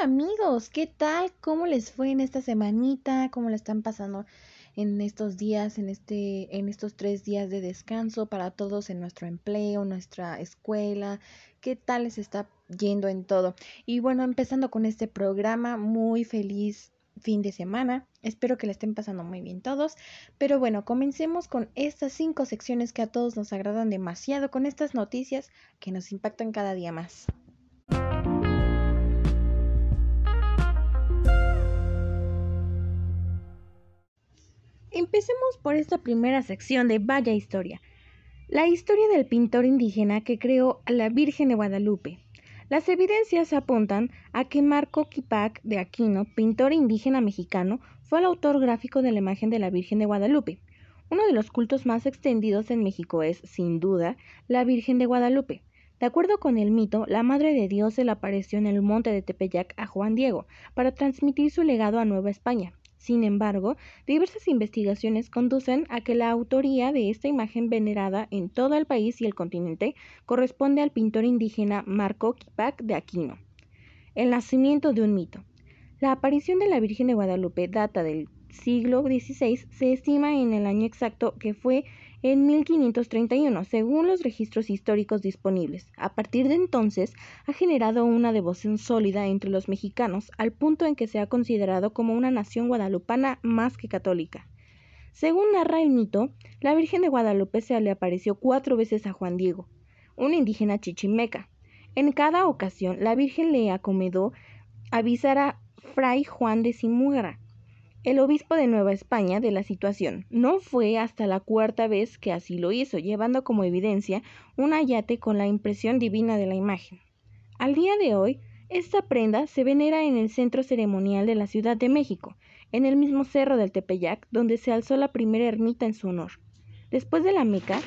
amigos, ¿qué tal? ¿Cómo les fue en esta semanita? ¿Cómo la están pasando en estos días, en este, en estos tres días de descanso para todos en nuestro empleo, nuestra escuela? ¿Qué tal les está yendo en todo? Y bueno, empezando con este programa, muy feliz fin de semana. Espero que le estén pasando muy bien todos. Pero bueno, comencemos con estas cinco secciones que a todos nos agradan demasiado, con estas noticias que nos impactan cada día más. Empecemos por esta primera sección de Vaya Historia. La historia del pintor indígena que creó a la Virgen de Guadalupe. Las evidencias apuntan a que Marco Quipac de Aquino, pintor indígena mexicano, fue el autor gráfico de la imagen de la Virgen de Guadalupe. Uno de los cultos más extendidos en México es, sin duda, la Virgen de Guadalupe. De acuerdo con el mito, la Madre de Dios se le apareció en el monte de Tepeyac a Juan Diego para transmitir su legado a Nueva España. Sin embargo, diversas investigaciones conducen a que la autoría de esta imagen venerada en todo el país y el continente corresponde al pintor indígena Marco Quipac de Aquino. El nacimiento de un mito. La aparición de la Virgen de Guadalupe data del siglo XVI, se estima en el año exacto que fue en 1531, según los registros históricos disponibles. A partir de entonces, ha generado una devoción sólida entre los mexicanos, al punto en que se ha considerado como una nación guadalupana más que católica. Según narra el mito, la Virgen de Guadalupe se le apareció cuatro veces a Juan Diego, un indígena chichimeca. En cada ocasión, la Virgen le acomodó avisar a Fray Juan de Simúgara, el obispo de Nueva España de la situación. No fue hasta la cuarta vez que así lo hizo, llevando como evidencia un ayate con la impresión divina de la imagen. Al día de hoy, esta prenda se venera en el centro ceremonial de la Ciudad de México, en el mismo cerro del Tepeyac, donde se alzó la primera ermita en su honor. Después de la Meca,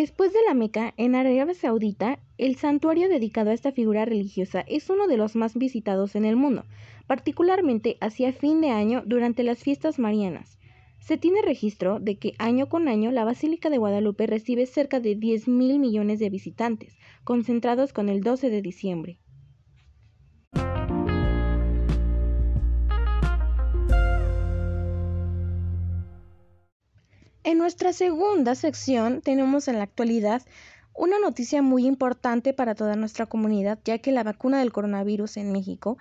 Después de la Meca, en Arabia Saudita, el santuario dedicado a esta figura religiosa es uno de los más visitados en el mundo, particularmente hacia fin de año durante las fiestas marianas. Se tiene registro de que año con año la Basílica de Guadalupe recibe cerca de 10 mil millones de visitantes, concentrados con el 12 de diciembre. En nuestra segunda sección tenemos en la actualidad una noticia muy importante para toda nuestra comunidad, ya que la vacuna del coronavirus en México,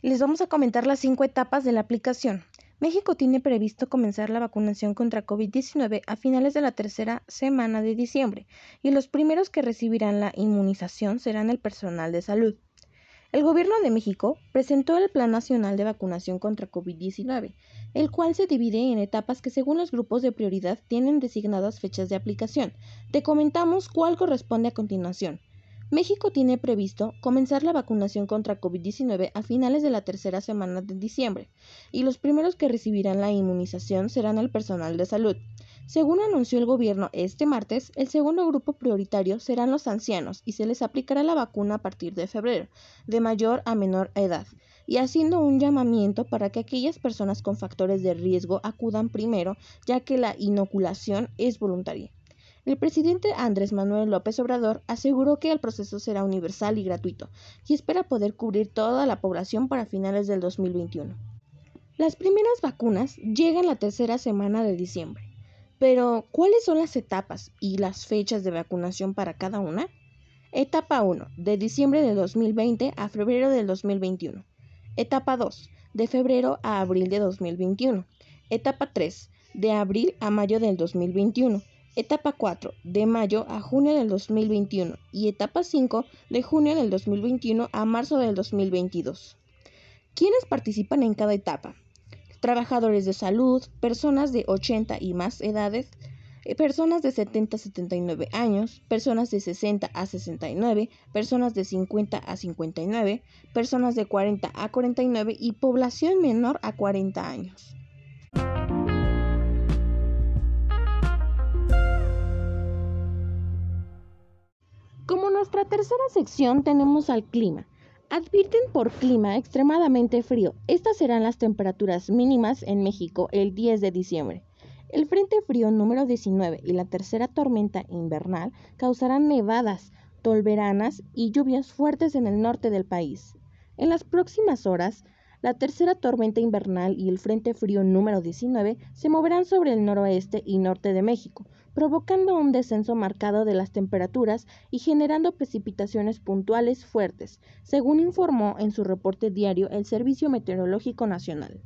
les vamos a comentar las cinco etapas de la aplicación. México tiene previsto comenzar la vacunación contra COVID-19 a finales de la tercera semana de diciembre y los primeros que recibirán la inmunización serán el personal de salud. El Gobierno de México presentó el Plan Nacional de Vacunación contra COVID-19, el cual se divide en etapas que según los grupos de prioridad tienen designadas fechas de aplicación. Te comentamos cuál corresponde a continuación. México tiene previsto comenzar la vacunación contra COVID-19 a finales de la tercera semana de diciembre, y los primeros que recibirán la inmunización serán el personal de salud. Según anunció el gobierno este martes, el segundo grupo prioritario serán los ancianos y se les aplicará la vacuna a partir de febrero, de mayor a menor edad, y haciendo un llamamiento para que aquellas personas con factores de riesgo acudan primero, ya que la inoculación es voluntaria. El presidente Andrés Manuel López Obrador aseguró que el proceso será universal y gratuito y espera poder cubrir toda la población para finales del 2021. Las primeras vacunas llegan la tercera semana de diciembre. Pero, ¿cuáles son las etapas y las fechas de vacunación para cada una? Etapa 1, de diciembre de 2020 a febrero del 2021. Etapa 2, de febrero a abril de 2021. Etapa 3, de abril a mayo del 2021. Etapa 4, de mayo a junio del 2021. Y etapa 5, de junio del 2021 a marzo del 2022. ¿Quiénes participan en cada etapa? Trabajadores de salud, personas de 80 y más edades, eh, personas de 70 a 79 años, personas de 60 a 69, personas de 50 a 59, personas de 40 a 49 y población menor a 40 años. Como nuestra tercera sección tenemos al clima. Advierten por clima extremadamente frío. Estas serán las temperaturas mínimas en México el 10 de diciembre. El Frente Frío número 19 y la tercera tormenta invernal causarán nevadas, tolveranas y lluvias fuertes en el norte del país. En las próximas horas, la tercera tormenta invernal y el Frente Frío número 19 se moverán sobre el noroeste y norte de México, provocando un descenso marcado de las temperaturas y generando precipitaciones puntuales fuertes, según informó en su reporte diario el Servicio Meteorológico Nacional.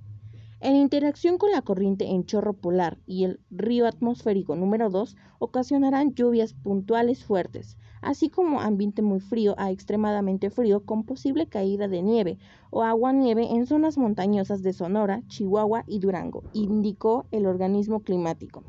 En interacción con la corriente en chorro polar y el río atmosférico número 2 ocasionarán lluvias puntuales fuertes, así como ambiente muy frío a extremadamente frío con posible caída de nieve o agua-nieve en zonas montañosas de Sonora, Chihuahua y Durango, indicó el organismo climático.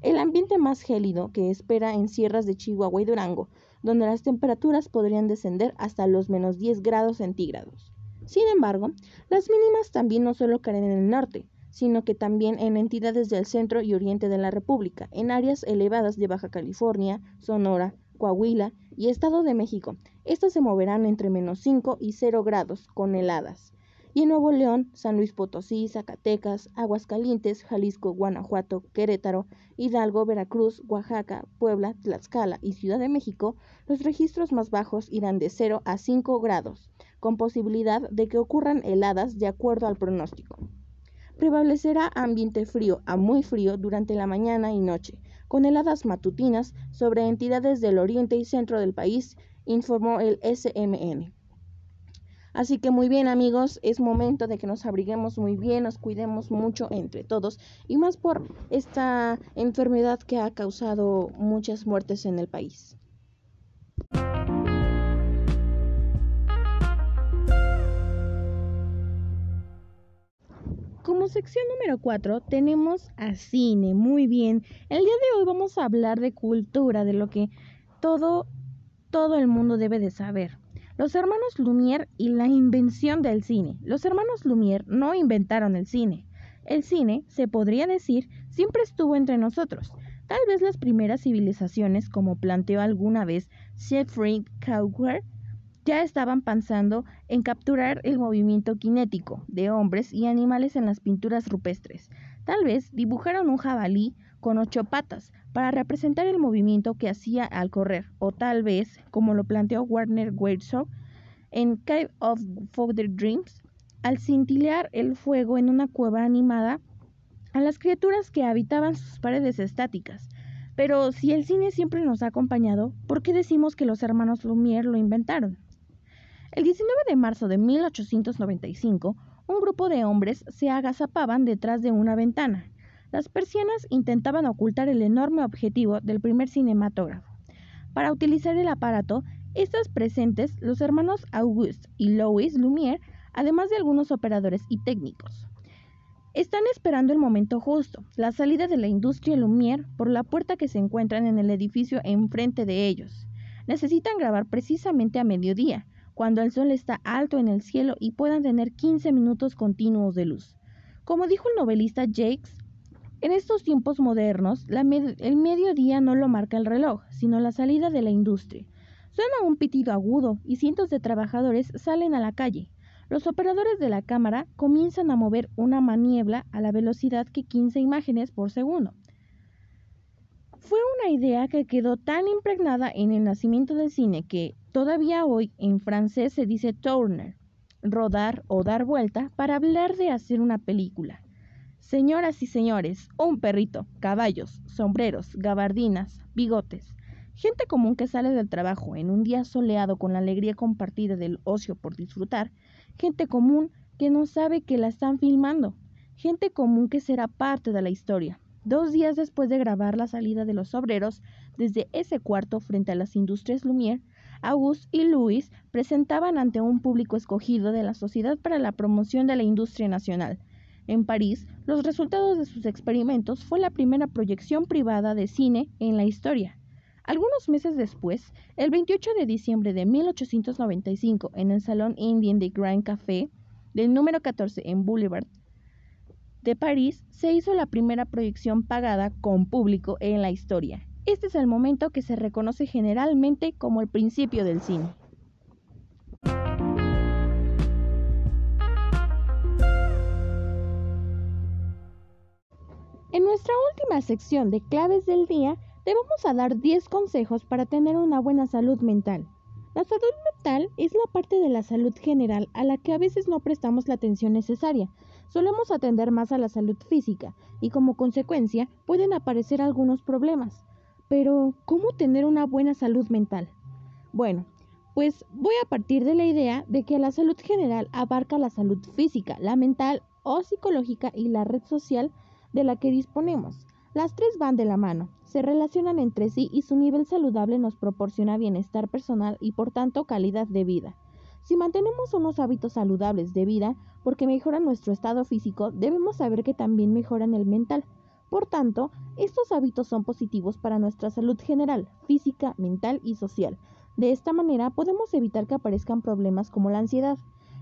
El ambiente más gélido que espera en sierras de Chihuahua y Durango, donde las temperaturas podrían descender hasta los menos 10 grados centígrados. Sin embargo, las mínimas también no solo caen en el norte, sino que también en entidades del centro y oriente de la República, en áreas elevadas de Baja California, Sonora, Coahuila y Estado de México. Estas se moverán entre menos 5 y 0 grados, con heladas. Y en Nuevo León, San Luis Potosí, Zacatecas, Aguascalientes, Jalisco, Guanajuato, Querétaro, Hidalgo, Veracruz, Oaxaca, Puebla, Tlaxcala y Ciudad de México, los registros más bajos irán de 0 a 5 grados con posibilidad de que ocurran heladas de acuerdo al pronóstico. Prevalecerá ambiente frío a muy frío durante la mañana y noche, con heladas matutinas sobre entidades del oriente y centro del país, informó el SMN. Así que muy bien amigos, es momento de que nos abriguemos muy bien, nos cuidemos mucho entre todos y más por esta enfermedad que ha causado muchas muertes en el país. Como sección número 4 tenemos a cine, muy bien. El día de hoy vamos a hablar de cultura, de lo que todo, todo el mundo debe de saber. Los hermanos Lumière y la invención del cine. Los hermanos Lumière no inventaron el cine. El cine, se podría decir, siempre estuvo entre nosotros. Tal vez las primeras civilizaciones, como planteó alguna vez Siegfried Kauer, ya estaban pensando en capturar el movimiento cinético de hombres y animales en las pinturas rupestres. Tal vez dibujaron un jabalí con ocho patas para representar el movimiento que hacía al correr, o tal vez, como lo planteó Warner Weirdshaw en Cave of Further Dreams, al cintilear el fuego en una cueva animada a las criaturas que habitaban sus paredes estáticas. Pero si el cine siempre nos ha acompañado, ¿por qué decimos que los hermanos Lumière lo inventaron? El 19 de marzo de 1895, un grupo de hombres se agazapaban detrás de una ventana. Las persianas intentaban ocultar el enorme objetivo del primer cinematógrafo. Para utilizar el aparato, estos presentes los hermanos Auguste y Louis Lumière, además de algunos operadores y técnicos. Están esperando el momento justo, la salida de la industria Lumière por la puerta que se encuentran en el edificio enfrente de ellos. Necesitan grabar precisamente a mediodía, cuando el sol está alto en el cielo y puedan tener 15 minutos continuos de luz. Como dijo el novelista Jakes, en estos tiempos modernos, el mediodía no lo marca el reloj, sino la salida de la industria. Suena un pitido agudo y cientos de trabajadores salen a la calle. Los operadores de la cámara comienzan a mover una maniebla a la velocidad que 15 imágenes por segundo. Fue una idea que quedó tan impregnada en el nacimiento del cine que, Todavía hoy en francés se dice tourner, rodar o dar vuelta para hablar de hacer una película. Señoras y señores, un perrito, caballos, sombreros, gabardinas, bigotes, gente común que sale del trabajo en un día soleado con la alegría compartida del ocio por disfrutar, gente común que no sabe que la están filmando, gente común que será parte de la historia. Dos días después de grabar la salida de los obreros, desde ese cuarto frente a las industrias Lumière, Auguste y Louis presentaban ante un público escogido de la Sociedad para la Promoción de la Industria Nacional. En París, los resultados de sus experimentos fue la primera proyección privada de cine en la historia. Algunos meses después, el 28 de diciembre de 1895, en el Salón Indian de Grand Café, del número 14 en Boulevard de París, se hizo la primera proyección pagada con público en la historia. Este es el momento que se reconoce generalmente como el principio del cine. En nuestra última sección de claves del día, te vamos a dar 10 consejos para tener una buena salud mental. La salud mental es la parte de la salud general a la que a veces no prestamos la atención necesaria. Solemos atender más a la salud física y como consecuencia pueden aparecer algunos problemas. Pero, ¿cómo tener una buena salud mental? Bueno, pues voy a partir de la idea de que la salud general abarca la salud física, la mental o psicológica y la red social de la que disponemos. Las tres van de la mano, se relacionan entre sí y su nivel saludable nos proporciona bienestar personal y por tanto calidad de vida. Si mantenemos unos hábitos saludables de vida porque mejoran nuestro estado físico, debemos saber que también mejoran el mental. Por tanto, estos hábitos son positivos para nuestra salud general, física, mental y social. De esta manera podemos evitar que aparezcan problemas como la ansiedad,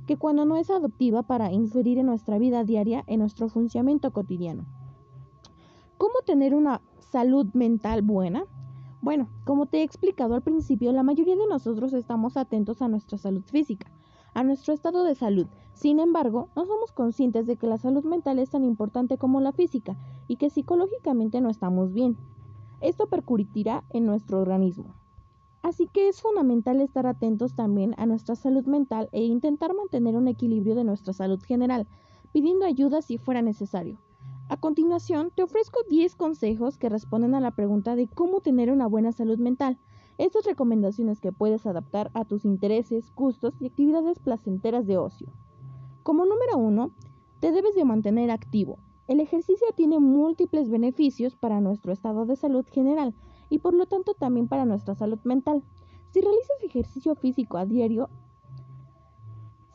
que cuando no es adoptiva para inferir en nuestra vida diaria en nuestro funcionamiento cotidiano. ¿Cómo tener una salud mental buena? Bueno, como te he explicado al principio, la mayoría de nosotros estamos atentos a nuestra salud física, a nuestro estado de salud. Sin embargo, no somos conscientes de que la salud mental es tan importante como la física y que psicológicamente no estamos bien. Esto percutirá en nuestro organismo. Así que es fundamental estar atentos también a nuestra salud mental e intentar mantener un equilibrio de nuestra salud general, pidiendo ayuda si fuera necesario. A continuación, te ofrezco 10 consejos que responden a la pregunta de cómo tener una buena salud mental. Estas recomendaciones que puedes adaptar a tus intereses, gustos y actividades placenteras de ocio. Como número 1, te debes de mantener activo. El ejercicio tiene múltiples beneficios para nuestro estado de salud general, y por lo tanto también para nuestra salud mental. Si realizas ejercicio físico a diario,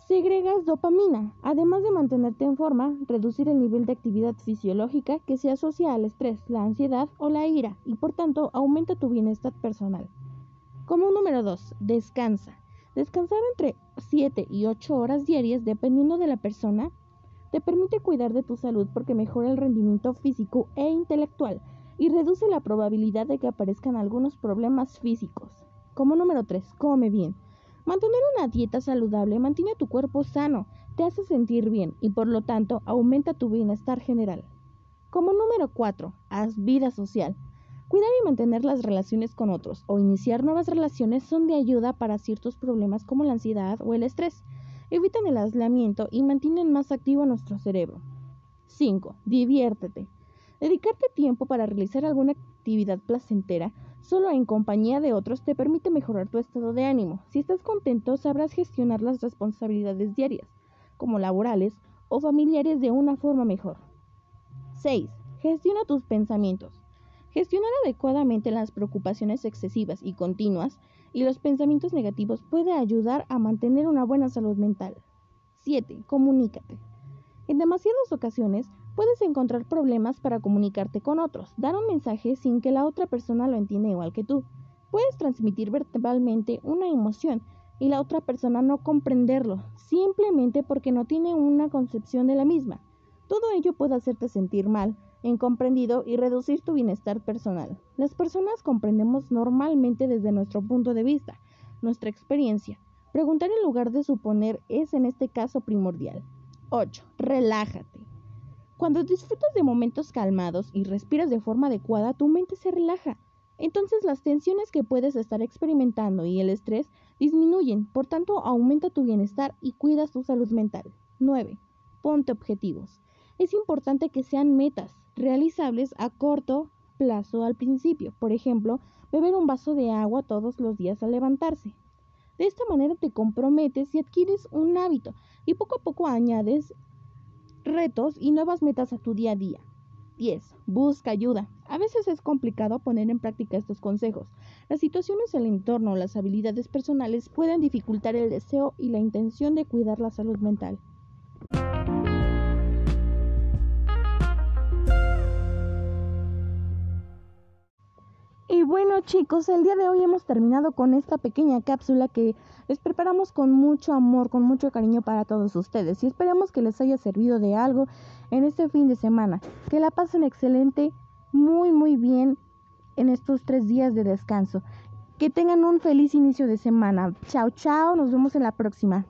segregas dopamina, además de mantenerte en forma, reducir el nivel de actividad fisiológica que se asocia al estrés, la ansiedad o la ira y por tanto aumenta tu bienestar personal. Como número 2, descansa. Descansar entre 7 y 8 horas diarias dependiendo de la persona te permite cuidar de tu salud porque mejora el rendimiento físico e intelectual, y reduce la probabilidad de que aparezcan algunos problemas físicos. Como número 3, come bien. Mantener una dieta saludable mantiene tu cuerpo sano, te hace sentir bien y por lo tanto aumenta tu bienestar general. Como número 4, haz vida social. Cuidar y mantener las relaciones con otros o iniciar nuevas relaciones son de ayuda para ciertos problemas como la ansiedad o el estrés. Evitan el aislamiento y mantienen más activo nuestro cerebro. 5. Diviértete. Dedicarte tiempo para realizar alguna actividad placentera solo en compañía de otros te permite mejorar tu estado de ánimo. Si estás contento, sabrás gestionar las responsabilidades diarias, como laborales o familiares, de una forma mejor. 6. Gestiona tus pensamientos. Gestionar adecuadamente las preocupaciones excesivas y continuas y los pensamientos negativos puede ayudar a mantener una buena salud mental. 7. Comunícate. En demasiadas ocasiones puedes encontrar problemas para comunicarte con otros, dar un mensaje sin que la otra persona lo entienda igual que tú. Puedes transmitir verbalmente una emoción y la otra persona no comprenderlo, simplemente porque no tiene una concepción de la misma. Todo ello puede hacerte sentir mal, incomprendido y reducir tu bienestar personal. Las personas comprendemos normalmente desde nuestro punto de vista, nuestra experiencia. Preguntar en lugar de suponer es en este caso primordial. 8. Relájate. Cuando disfrutas de momentos calmados y respiras de forma adecuada, tu mente se relaja. Entonces las tensiones que puedes estar experimentando y el estrés disminuyen, por tanto aumenta tu bienestar y cuidas tu salud mental. 9. Ponte objetivos. Es importante que sean metas realizables a corto plazo al principio. Por ejemplo, beber un vaso de agua todos los días al levantarse. De esta manera te comprometes y adquieres un hábito y poco a poco añades retos y nuevas metas a tu día a día. 10. Busca ayuda. A veces es complicado poner en práctica estos consejos. Las situaciones del entorno o las habilidades personales pueden dificultar el deseo y la intención de cuidar la salud mental. Y bueno chicos, el día de hoy hemos terminado con esta pequeña cápsula que les preparamos con mucho amor, con mucho cariño para todos ustedes y esperamos que les haya servido de algo en este fin de semana. Que la pasen excelente, muy muy bien en estos tres días de descanso. Que tengan un feliz inicio de semana. Chao, chao, nos vemos en la próxima.